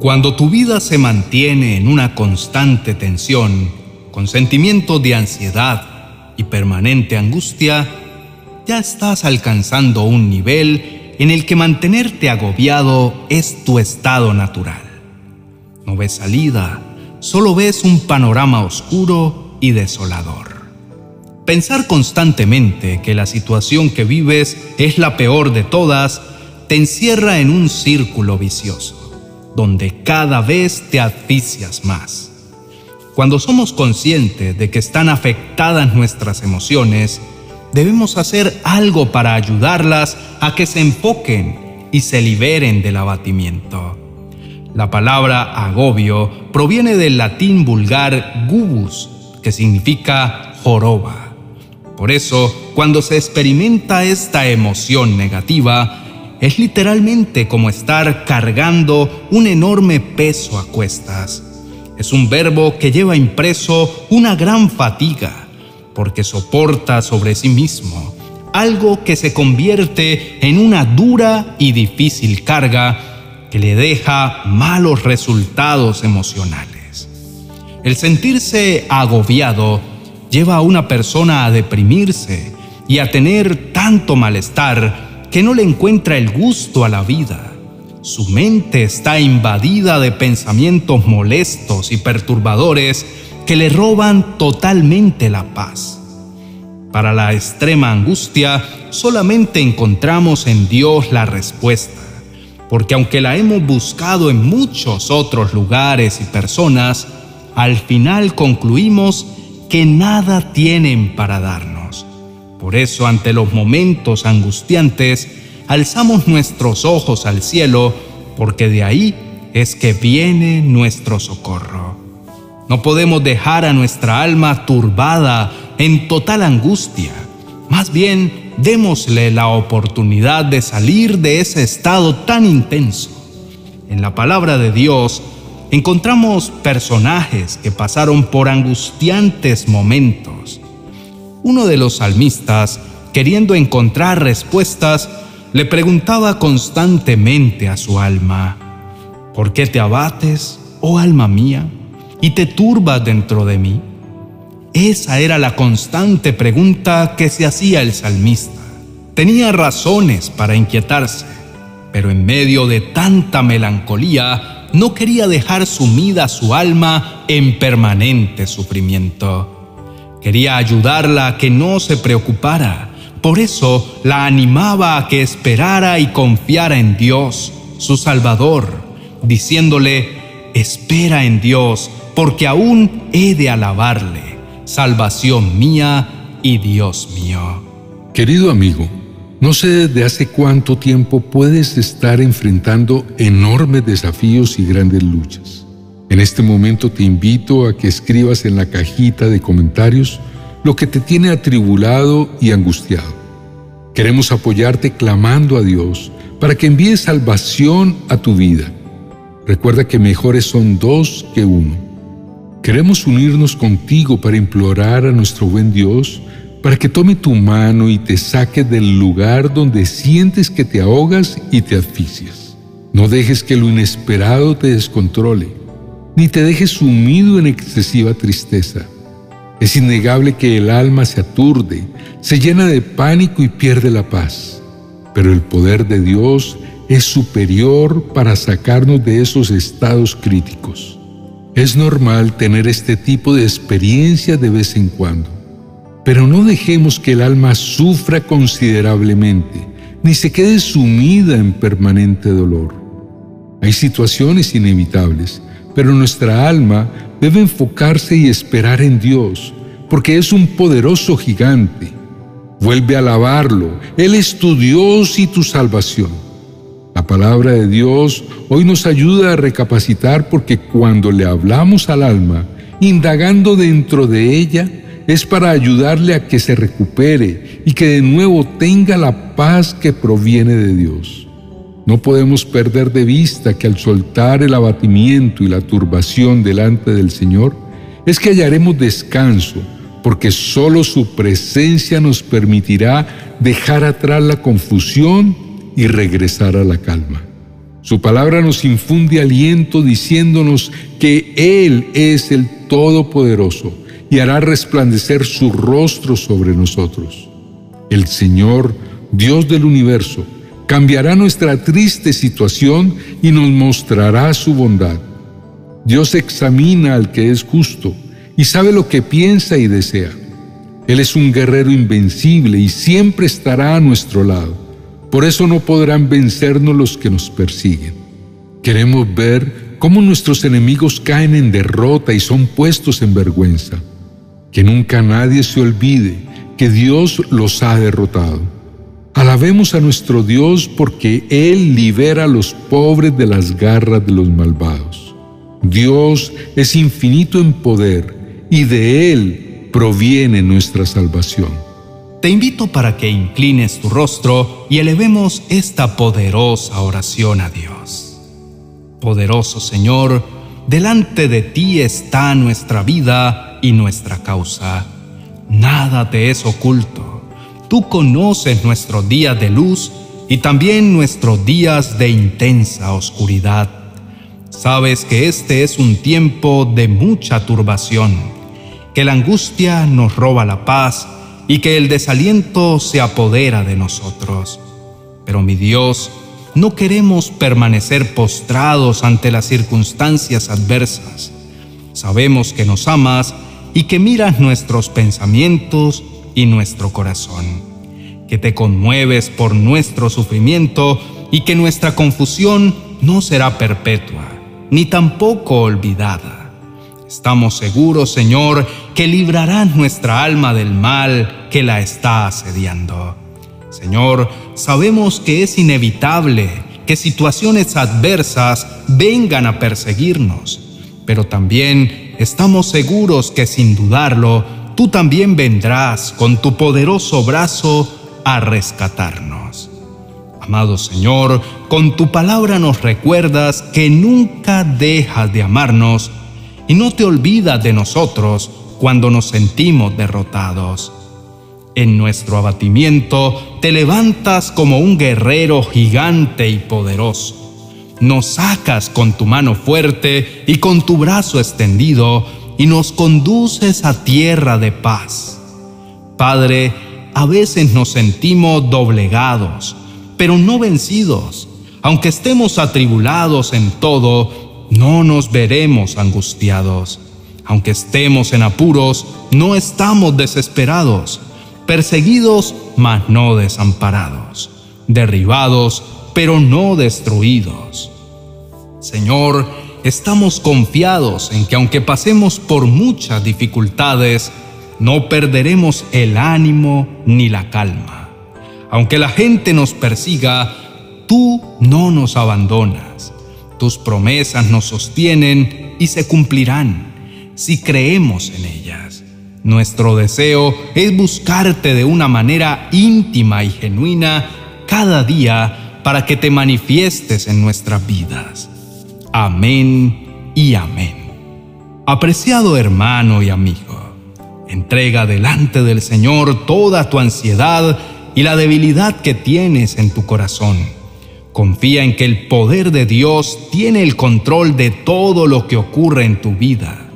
Cuando tu vida se mantiene en una constante tensión, con sentimientos de ansiedad y permanente angustia, ya estás alcanzando un nivel en el que mantenerte agobiado es tu estado natural. No ves salida, solo ves un panorama oscuro y desolador. Pensar constantemente que la situación que vives es la peor de todas te encierra en un círculo vicioso donde cada vez te asfixias más. Cuando somos conscientes de que están afectadas nuestras emociones, debemos hacer algo para ayudarlas a que se enfoquen y se liberen del abatimiento. La palabra agobio proviene del latín vulgar gubus, que significa joroba. Por eso, cuando se experimenta esta emoción negativa, es literalmente como estar cargando un enorme peso a cuestas. Es un verbo que lleva impreso una gran fatiga, porque soporta sobre sí mismo algo que se convierte en una dura y difícil carga que le deja malos resultados emocionales. El sentirse agobiado lleva a una persona a deprimirse y a tener tanto malestar que no le encuentra el gusto a la vida. Su mente está invadida de pensamientos molestos y perturbadores que le roban totalmente la paz. Para la extrema angustia solamente encontramos en Dios la respuesta, porque aunque la hemos buscado en muchos otros lugares y personas, al final concluimos que nada tienen para darnos. Por eso ante los momentos angustiantes, alzamos nuestros ojos al cielo, porque de ahí es que viene nuestro socorro. No podemos dejar a nuestra alma turbada en total angustia. Más bien, démosle la oportunidad de salir de ese estado tan intenso. En la palabra de Dios encontramos personajes que pasaron por angustiantes momentos uno de los salmistas, queriendo encontrar respuestas, le preguntaba constantemente a su alma, ¿por qué te abates, oh alma mía, y te turbas dentro de mí? Esa era la constante pregunta que se hacía el salmista. Tenía razones para inquietarse, pero en medio de tanta melancolía no quería dejar sumida su alma en permanente sufrimiento. Quería ayudarla a que no se preocupara. Por eso la animaba a que esperara y confiara en Dios, su Salvador, diciéndole, espera en Dios, porque aún he de alabarle, salvación mía y Dios mío. Querido amigo, no sé desde hace cuánto tiempo puedes estar enfrentando enormes desafíos y grandes luchas. En este momento te invito a que escribas en la cajita de comentarios lo que te tiene atribulado y angustiado. Queremos apoyarte clamando a Dios para que envíe salvación a tu vida. Recuerda que mejores son dos que uno. Queremos unirnos contigo para implorar a nuestro buen Dios para que tome tu mano y te saque del lugar donde sientes que te ahogas y te asfixias. No dejes que lo inesperado te descontrole ni te dejes sumido en excesiva tristeza. Es innegable que el alma se aturde, se llena de pánico y pierde la paz. Pero el poder de Dios es superior para sacarnos de esos estados críticos. Es normal tener este tipo de experiencia de vez en cuando, pero no dejemos que el alma sufra considerablemente, ni se quede sumida en permanente dolor. Hay situaciones inevitables pero nuestra alma debe enfocarse y esperar en Dios, porque es un poderoso gigante. Vuelve a alabarlo, Él es tu Dios y tu salvación. La palabra de Dios hoy nos ayuda a recapacitar porque cuando le hablamos al alma, indagando dentro de ella, es para ayudarle a que se recupere y que de nuevo tenga la paz que proviene de Dios. No podemos perder de vista que al soltar el abatimiento y la turbación delante del Señor, es que hallaremos descanso, porque solo su presencia nos permitirá dejar atrás la confusión y regresar a la calma. Su palabra nos infunde aliento diciéndonos que Él es el Todopoderoso y hará resplandecer su rostro sobre nosotros. El Señor, Dios del universo, cambiará nuestra triste situación y nos mostrará su bondad. Dios examina al que es justo y sabe lo que piensa y desea. Él es un guerrero invencible y siempre estará a nuestro lado. Por eso no podrán vencernos los que nos persiguen. Queremos ver cómo nuestros enemigos caen en derrota y son puestos en vergüenza. Que nunca nadie se olvide que Dios los ha derrotado. Alabemos a nuestro Dios porque Él libera a los pobres de las garras de los malvados. Dios es infinito en poder y de Él proviene nuestra salvación. Te invito para que inclines tu rostro y elevemos esta poderosa oración a Dios. Poderoso Señor, delante de ti está nuestra vida y nuestra causa. Nada te es oculto Tú conoces nuestros días de luz y también nuestros días de intensa oscuridad. Sabes que este es un tiempo de mucha turbación, que la angustia nos roba la paz y que el desaliento se apodera de nosotros. Pero mi Dios, no queremos permanecer postrados ante las circunstancias adversas. Sabemos que nos amas y que miras nuestros pensamientos y nuestro corazón, que te conmueves por nuestro sufrimiento y que nuestra confusión no será perpetua, ni tampoco olvidada. Estamos seguros, Señor, que librarás nuestra alma del mal que la está asediando. Señor, sabemos que es inevitable que situaciones adversas vengan a perseguirnos, pero también estamos seguros que sin dudarlo tú también vendrás con tu poderoso brazo a rescatarnos. Amado Señor, con tu palabra nos recuerdas que nunca dejas de amarnos y no te olvidas de nosotros cuando nos sentimos derrotados. En nuestro abatimiento te levantas como un guerrero gigante y poderoso. Nos sacas con tu mano fuerte y con tu brazo extendido y nos conduces a tierra de paz. Padre, a veces nos sentimos doblegados, pero no vencidos. Aunque estemos atribulados en todo, no nos veremos angustiados. Aunque estemos en apuros, no estamos desesperados. Perseguidos, mas no desamparados. Derribados, pero no destruidos. Señor, estamos confiados en que aunque pasemos por muchas dificultades, no perderemos el ánimo ni la calma. Aunque la gente nos persiga, tú no nos abandonas. Tus promesas nos sostienen y se cumplirán si creemos en ellas. Nuestro deseo es buscarte de una manera íntima y genuina cada día para que te manifiestes en nuestras vidas. Amén y amén. Apreciado hermano y amigo, entrega delante del Señor toda tu ansiedad y la debilidad que tienes en tu corazón. Confía en que el poder de Dios tiene el control de todo lo que ocurre en tu vida.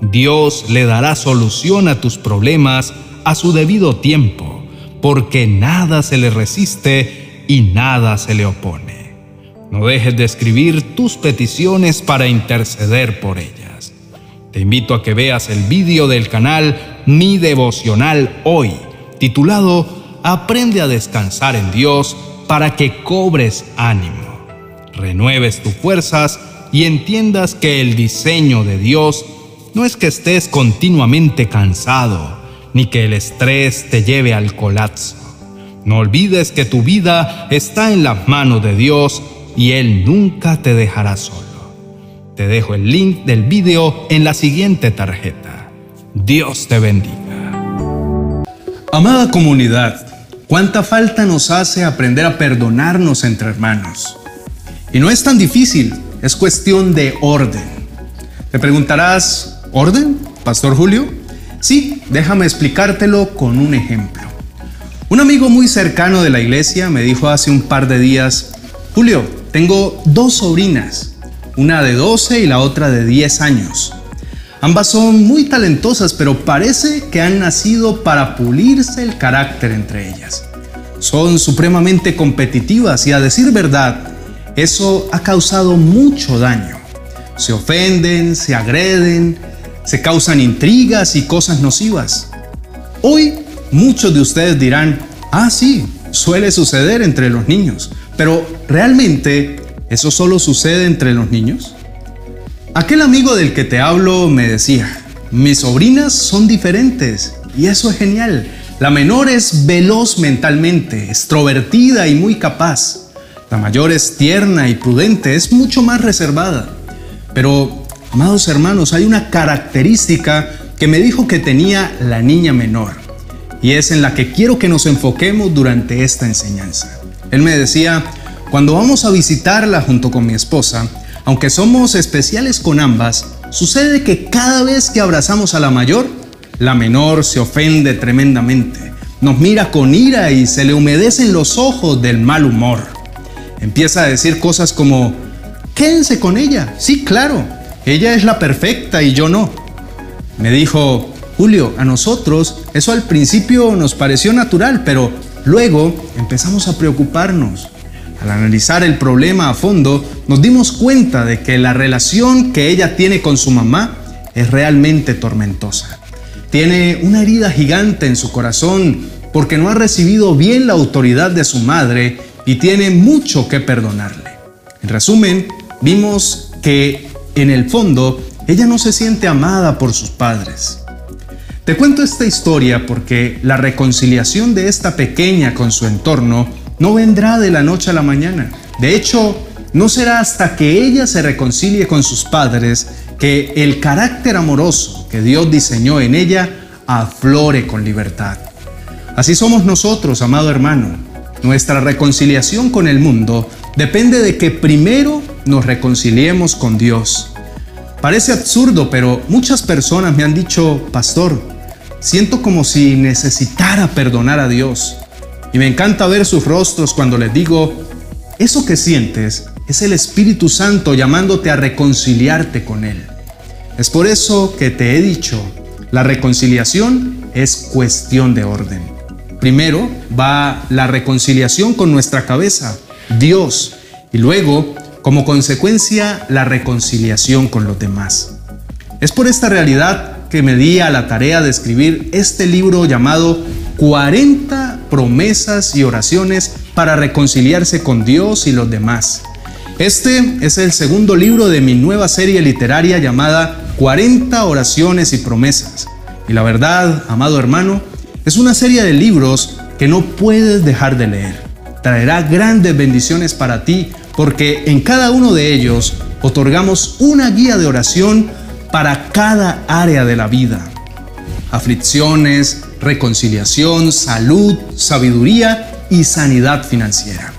Dios le dará solución a tus problemas a su debido tiempo, porque nada se le resiste y nada se le opone. No dejes de escribir tus peticiones para interceder por ellas. Te invito a que veas el vídeo del canal Mi Devocional Hoy, titulado Aprende a descansar en Dios para que cobres ánimo, renueves tus fuerzas y entiendas que el diseño de Dios no es que estés continuamente cansado, ni que el estrés te lleve al colapso. No olvides que tu vida está en las manos de Dios y Él nunca te dejará solo. Te dejo el link del video en la siguiente tarjeta. Dios te bendiga. Amada comunidad, cuánta falta nos hace aprender a perdonarnos entre hermanos. Y no es tan difícil, es cuestión de orden. Te preguntarás, ¿orden, Pastor Julio? Sí, déjame explicártelo con un ejemplo. Un amigo muy cercano de la iglesia me dijo hace un par de días, Julio, Tengo dos sobrinas, una de 12 y la otra de 10 años. Ambas son muy talentosas, pero parece que han nacido para pulirse el carácter entre ellas. Son supremamente competitivas y a decir verdad, eso ha causado mucho daño. Se ofenden, se agreden, se causan intrigas y cosas nocivas. Hoy muchos de ustedes dirán, ah sí, suele suceder entre los niños, pero ¿realmente eso solo sucede entre los niños? Aquel amigo del que te hablo me decía, mis sobrinas son diferentes y eso es genial. La menor es veloz mentalmente, extrovertida y muy capaz. La mayor es tierna y prudente, es mucho más reservada. Pero, amados hermanos, hay una característica que me dijo que tenía la niña menor y es en la que quiero que nos enfoquemos durante esta enseñanza. Él me decía, cuando vamos a visitarla junto con mi esposa, aunque somos especiales con ambas, sucede que cada vez que abrazamos a la mayor, la menor se ofende tremendamente. Nos mira con ira y se le humedecen los ojos del mal humor. Empieza a decir cosas como, Quédense con ella. Sí, claro. Ella es la perfecta y yo no. Me dijo, Julio, a nosotros eso al principio nos pareció natural, pero luego empezamos a preocuparnos. Al analizar el problema a fondo, nos dimos cuenta de que la relación que ella tiene con su mamá es realmente tormentosa. Tiene una herida gigante en su corazón porque no ha recibido bien la autoridad de su madre y tiene mucho que perdonarle. En resumen, vimos que en el fondo ella no se siente amada por sus padres. Te cuento esta historia porque la reconciliación de esta pequeña con su entorno no vendrá de la noche a la mañana. De hecho, no será hasta que ella se reconcilie con sus padres que el carácter amoroso que Dios diseñó en ella aflore con libertad. Así somos nosotros, amado hermano. Nuestra reconciliación con el mundo depende de que primero nos reconciliemos con Dios. Parece absurdo, pero muchas personas me han dicho, pastor, siento como si necesitara perdonar a Dios. Y me encanta ver sus rostros cuando les digo, eso que sientes es el Espíritu Santo llamándote a reconciliarte con Él. Es por eso que te he dicho, la reconciliación es cuestión de orden. Primero va la reconciliación con nuestra cabeza, Dios, y luego como consecuencia la reconciliación con los demás. Es por esta realidad que me di a la tarea de escribir este libro llamado 40 promesas y oraciones para reconciliarse con Dios y los demás. Este es el segundo libro de mi nueva serie literaria llamada 40 oraciones y promesas. Y la verdad, amado hermano, es una serie de libros que no puedes dejar de leer. Traerá grandes bendiciones para ti porque en cada uno de ellos otorgamos una guía de oración para cada área de la vida. Aflicciones, reconciliación, salud, sabiduría y sanidad financiera.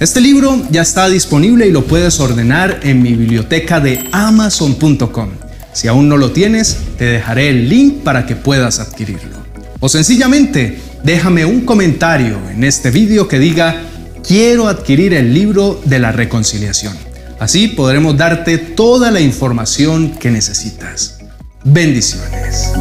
Este libro ya está disponible y lo puedes ordenar en mi biblioteca de amazon.com. Si aún no lo tienes, te dejaré el link para que puedas adquirirlo. O sencillamente, déjame un comentario en este vídeo que diga quiero adquirir el libro de la reconciliación. Así podremos darte toda la información que necesitas. Bendiciones.